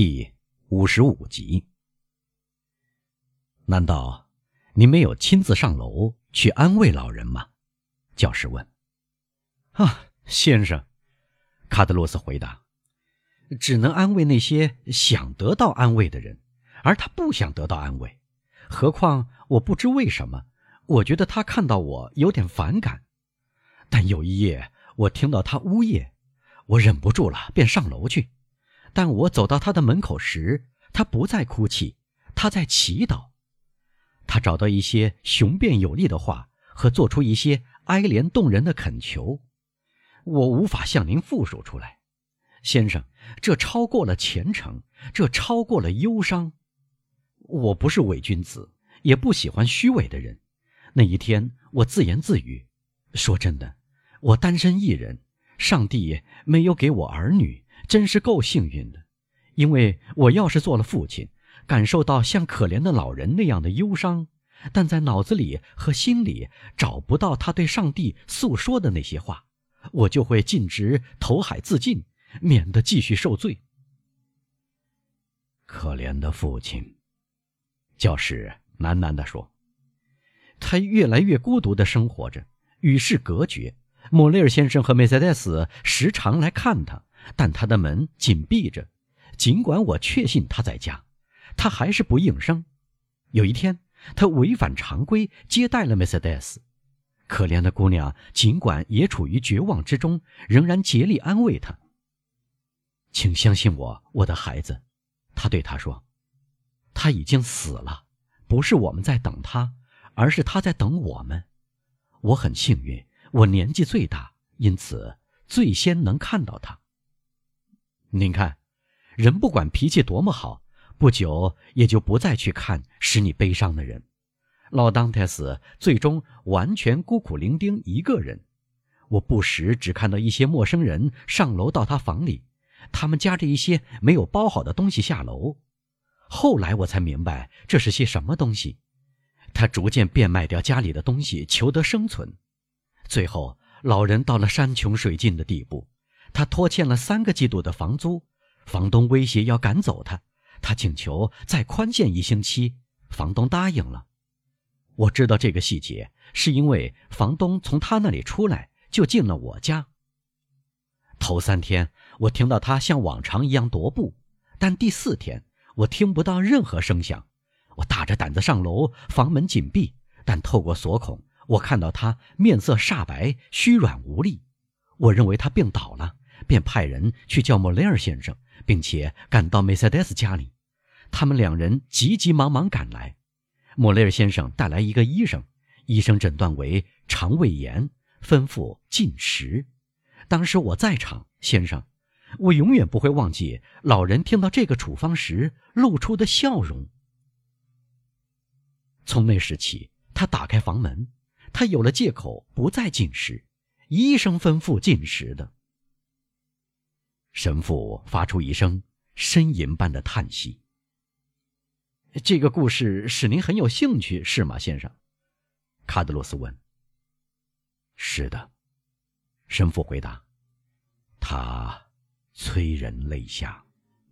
第五十五集。难道您没有亲自上楼去安慰老人吗？教师问。啊，先生，卡德罗斯回答：“只能安慰那些想得到安慰的人，而他不想得到安慰。何况我不知为什么，我觉得他看到我有点反感。但有一夜，我听到他呜咽，我忍不住了，便上楼去。”但我走到他的门口时，他不再哭泣，他在祈祷。他找到一些雄辩有力的话和做出一些哀怜动人的恳求，我无法向您复述出来，先生。这超过了虔诚，这超过了忧伤。我不是伪君子，也不喜欢虚伪的人。那一天，我自言自语：“说真的，我单身一人，上帝没有给我儿女。”真是够幸运的，因为我要是做了父亲，感受到像可怜的老人那样的忧伤，但在脑子里和心里找不到他对上帝诉说的那些话，我就会尽职投海自尽，免得继续受罪。可怜的父亲，教师喃喃地说：“他越来越孤独地生活着，与世隔绝。莫雷尔先生和梅赛德斯时常来看他。”但他的门紧闭着，尽管我确信他在家，他还是不应声。有一天，他违反常规接待了梅赛德斯。可怜的姑娘，尽管也处于绝望之中，仍然竭力安慰他。请相信我，我的孩子，他对他说：“他已经死了，不是我们在等他，而是他在等我们。我很幸运，我年纪最大，因此最先能看到他。”您看，人不管脾气多么好，不久也就不再去看使你悲伤的人。老当泰斯最终完全孤苦伶仃一个人。我不时只看到一些陌生人上楼到他房里，他们夹着一些没有包好的东西下楼。后来我才明白这是些什么东西。他逐渐变卖掉家里的东西，求得生存。最后，老人到了山穷水尽的地步。他拖欠了三个季度的房租，房东威胁要赶走他，他请求再宽限一星期，房东答应了。我知道这个细节，是因为房东从他那里出来就进了我家。头三天我听到他像往常一样踱步，但第四天我听不到任何声响。我大着胆子上楼，房门紧闭，但透过锁孔，我看到他面色煞白，虚软无力。我认为他病倒了。便派人去叫莫雷尔先生，并且赶到梅赛德斯家里。他们两人急急忙忙赶来。莫雷尔先生带来一个医生，医生诊断为肠胃炎，吩咐禁食。当时我在场，先生，我永远不会忘记老人听到这个处方时露出的笑容。从那时起，他打开房门，他有了借口不再进食。医生吩咐进食的。神父发出一声呻吟般的叹息。这个故事使您很有兴趣，是吗，先生？卡德罗斯问。是的，神父回答。他催人泪下。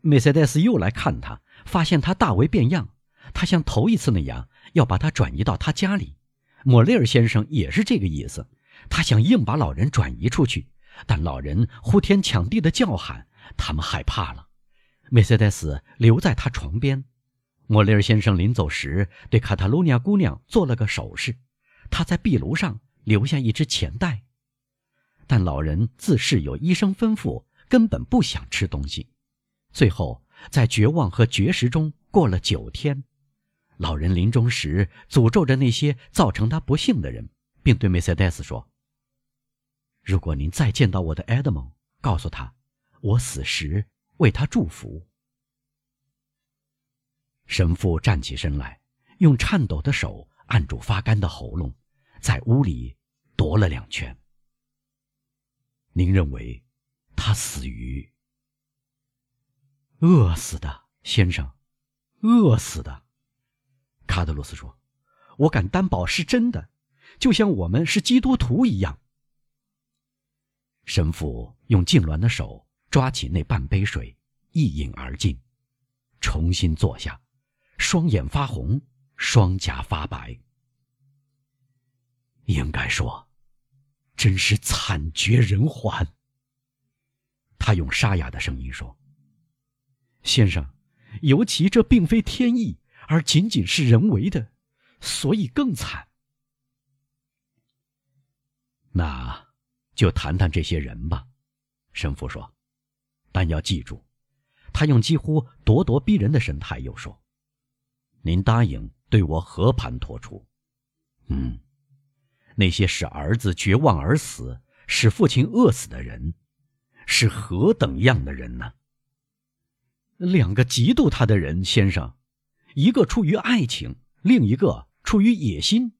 梅赛德斯又来看他，发现他大为变样。他像头一次那样要把他转移到他家里。莫雷尔先生也是这个意思，他想硬把老人转移出去。但老人呼天抢地的叫喊，他们害怕了。梅赛德斯留在他床边。莫雷尔先生临走时对卡塔卢尼亚姑娘做了个手势，他在壁炉上留下一只钱袋。但老人自是有医生吩咐，根本不想吃东西。最后，在绝望和绝食中过了九天。老人临终时诅咒着那些造成他不幸的人，并对梅赛德斯说。如果您再见到我的埃德蒙，告诉他，我死时为他祝福。神父站起身来，用颤抖的手按住发干的喉咙，在屋里踱了两圈。您认为他死于饿死的，先生？饿死的？卡德罗斯说：“我敢担保是真的，就像我们是基督徒一样。”神父用痉挛的手抓起那半杯水，一饮而尽，重新坐下，双眼发红，双颊发白。应该说，真是惨绝人寰。他用沙哑的声音说：“先生，尤其这并非天意，而仅仅是人为的，所以更惨。”那，就谈谈这些人吧，神父说。但要记住，他用几乎咄咄逼人的神态又说：“您答应对我和盘托出。”嗯。那些使儿子绝望而死、使父亲饿死的人，是何等样的人呢？两个嫉妒他的人，先生，一个出于爱情，另一个出于野心。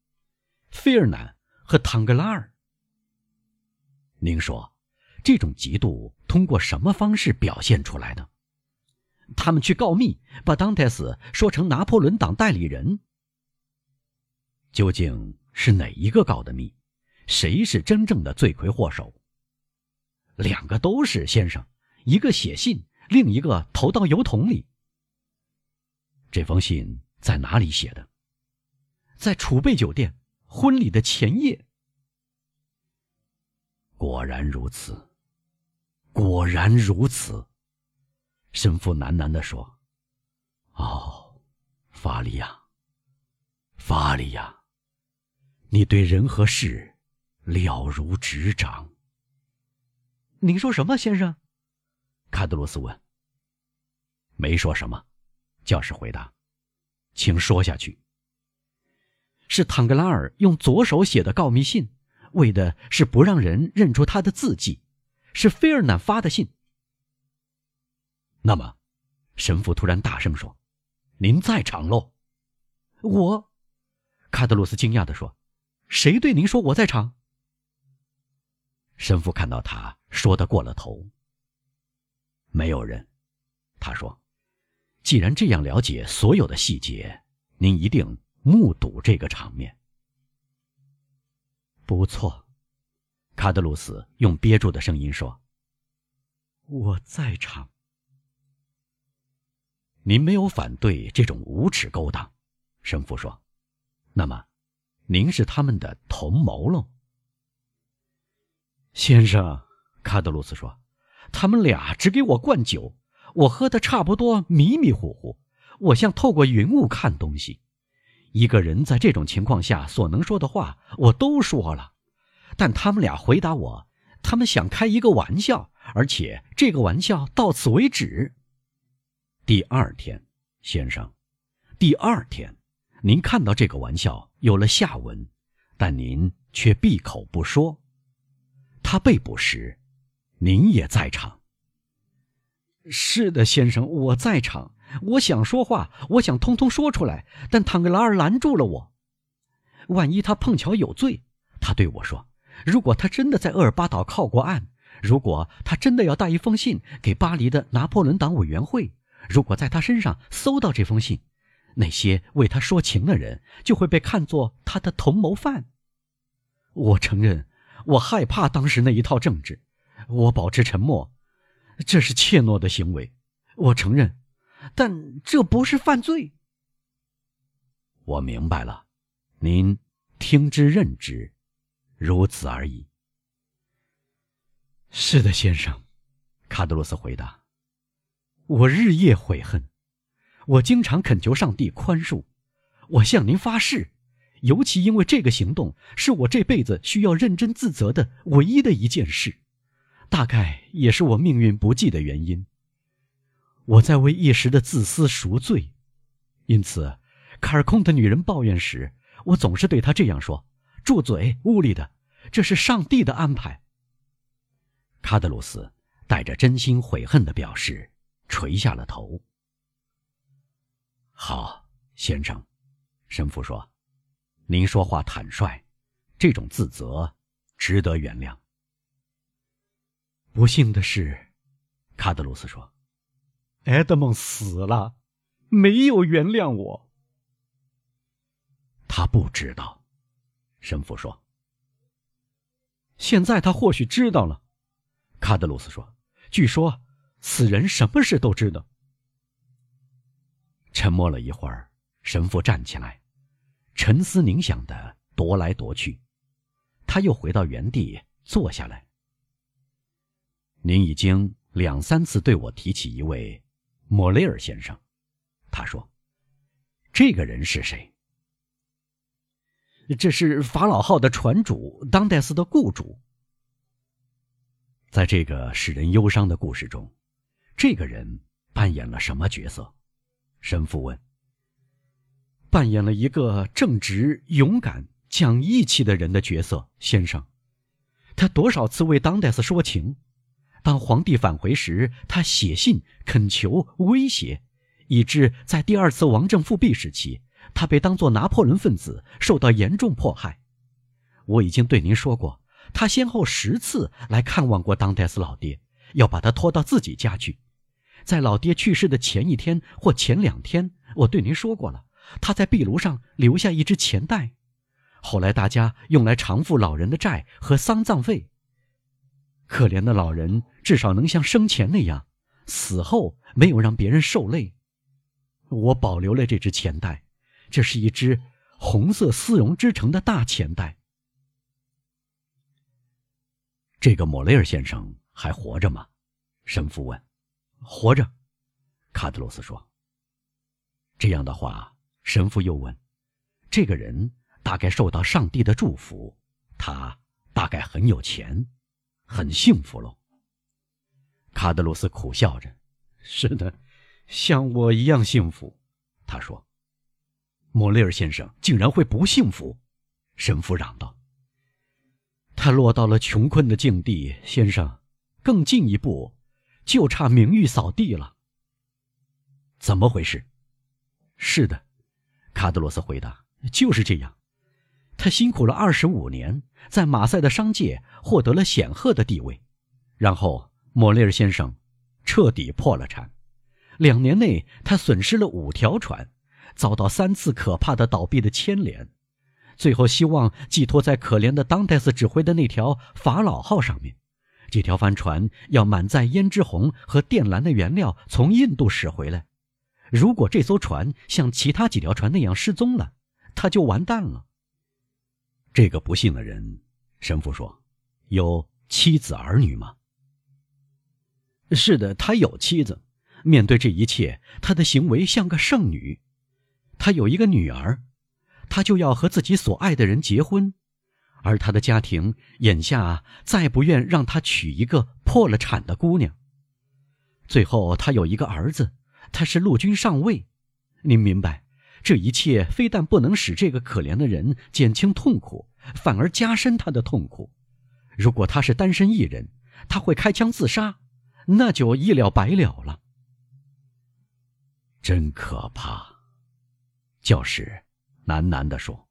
费尔南和唐格拉尔。您说，这种嫉妒通过什么方式表现出来的？他们去告密，把当泰斯说成拿破仑党代理人。究竟？是哪一个告的密？谁是真正的罪魁祸首？两个都是先生，一个写信，另一个投到邮筒里。这封信在哪里写的？在储备酒店婚礼的前夜。果然如此，果然如此。神父喃喃地说：“哦，法利亚，法利亚。”你对人和事了如指掌。您说什么，先生？卡德罗斯问。没说什么，教士回答。请说下去。是坦格拉尔用左手写的告密信，为的是不让人认出他的字迹。是菲尔南发的信。那么，神父突然大声说：“您在场喽！”我，卡德罗斯惊讶地说。谁对您说我在场？神父看到他说的过了头。没有人，他说：“既然这样了解所有的细节，您一定目睹这个场面。”不错，卡德鲁斯用憋住的声音说：“我在场。”您没有反对这种无耻勾当，神父说：“那么。”您是他们的同谋喽，先生。卡德鲁斯说：“他们俩只给我灌酒，我喝的差不多迷迷糊糊，我像透过云雾看东西。一个人在这种情况下所能说的话，我都说了。但他们俩回答我，他们想开一个玩笑，而且这个玩笑到此为止。第二天，先生，第二天。”您看到这个玩笑有了下文，但您却闭口不说。他被捕时，您也在场。是的，先生，我在场。我想说话，我想通通说出来，但唐格拉尔拦住了我。万一他碰巧有罪，他对我说：“如果他真的在厄尔巴岛靠过岸，如果他真的要带一封信给巴黎的拿破仑党委员会，如果在他身上搜到这封信。”那些为他说情的人就会被看作他的同谋犯。我承认，我害怕当时那一套政治，我保持沉默，这是怯懦的行为。我承认，但这不是犯罪。我明白了，您听之任之，如此而已。是的，先生，卡德罗斯回答。我日夜悔恨。我经常恳求上帝宽恕，我向您发誓，尤其因为这个行动是我这辈子需要认真自责的唯一的一件事，大概也是我命运不济的原因。我在为一时的自私赎罪，因此，卡尔空的女人抱怨时，我总是对她这样说：“住嘴，屋里的，这是上帝的安排。”卡德鲁斯带着真心悔恨的表示，垂下了头。好，先生，神父说：“您说话坦率，这种自责值得原谅。”不幸的是，卡德鲁斯说：“埃德蒙死了，没有原谅我。”他不知道，神父说：“现在他或许知道了。”卡德鲁斯说：“据说死人什么事都知道。”沉默了一会儿，神父站起来，沉思冥想的踱来踱去。他又回到原地坐下来。您已经两三次对我提起一位莫雷尔先生，他说：“这个人是谁？”这是法老号的船主，当代斯的雇主。在这个使人忧伤的故事中，这个人扮演了什么角色？神父问。扮演了一个正直、勇敢、讲义气的人的角色，先生。他多少次为当代斯说情，当皇帝返回时，他写信恳求、威胁，以致在第二次王政复辟时期。他被当作拿破仑分子，受到严重迫害。我已经对您说过，他先后十次来看望过当代斯老爹，要把他拖到自己家去。在老爹去世的前一天或前两天，我对您说过了，他在壁炉上留下一只钱袋，后来大家用来偿付老人的债和丧葬费。可怜的老人至少能像生前那样，死后没有让别人受累。我保留了这只钱袋。这是一只红色丝绒织成的大钱袋。这个莫雷尔先生还活着吗？神父问。活着，卡德罗斯说。这样的话，神父又问：这个人大概受到上帝的祝福，他大概很有钱，很幸福喽。卡德罗斯苦笑着：“是的，像我一样幸福。”他说。莫雷尔先生竟然会不幸福，神父嚷道。他落到了穷困的境地，先生，更进一步，就差名誉扫地了。怎么回事？是的，卡德罗斯回答，就是这样。他辛苦了二十五年，在马赛的商界获得了显赫的地位，然后莫雷尔先生彻底破了产。两年内，他损失了五条船。遭到三次可怕的倒闭的牵连，最后希望寄托在可怜的当代斯指挥的那条法老号上面。这条帆船要满载胭脂红和靛蓝的原料从印度驶回来。如果这艘船像其他几条船那样失踪了，他就完蛋了。这个不幸的人，神父说，有妻子儿女吗？是的，他有妻子。面对这一切，他的行为像个圣女。他有一个女儿，他就要和自己所爱的人结婚，而他的家庭眼下再不愿让他娶一个破了产的姑娘。最后，他有一个儿子，他是陆军上尉。您明白，这一切非但不能使这个可怜的人减轻痛苦，反而加深他的痛苦。如果他是单身一人，他会开枪自杀，那就一了百了了。真可怕。教师喃喃地说。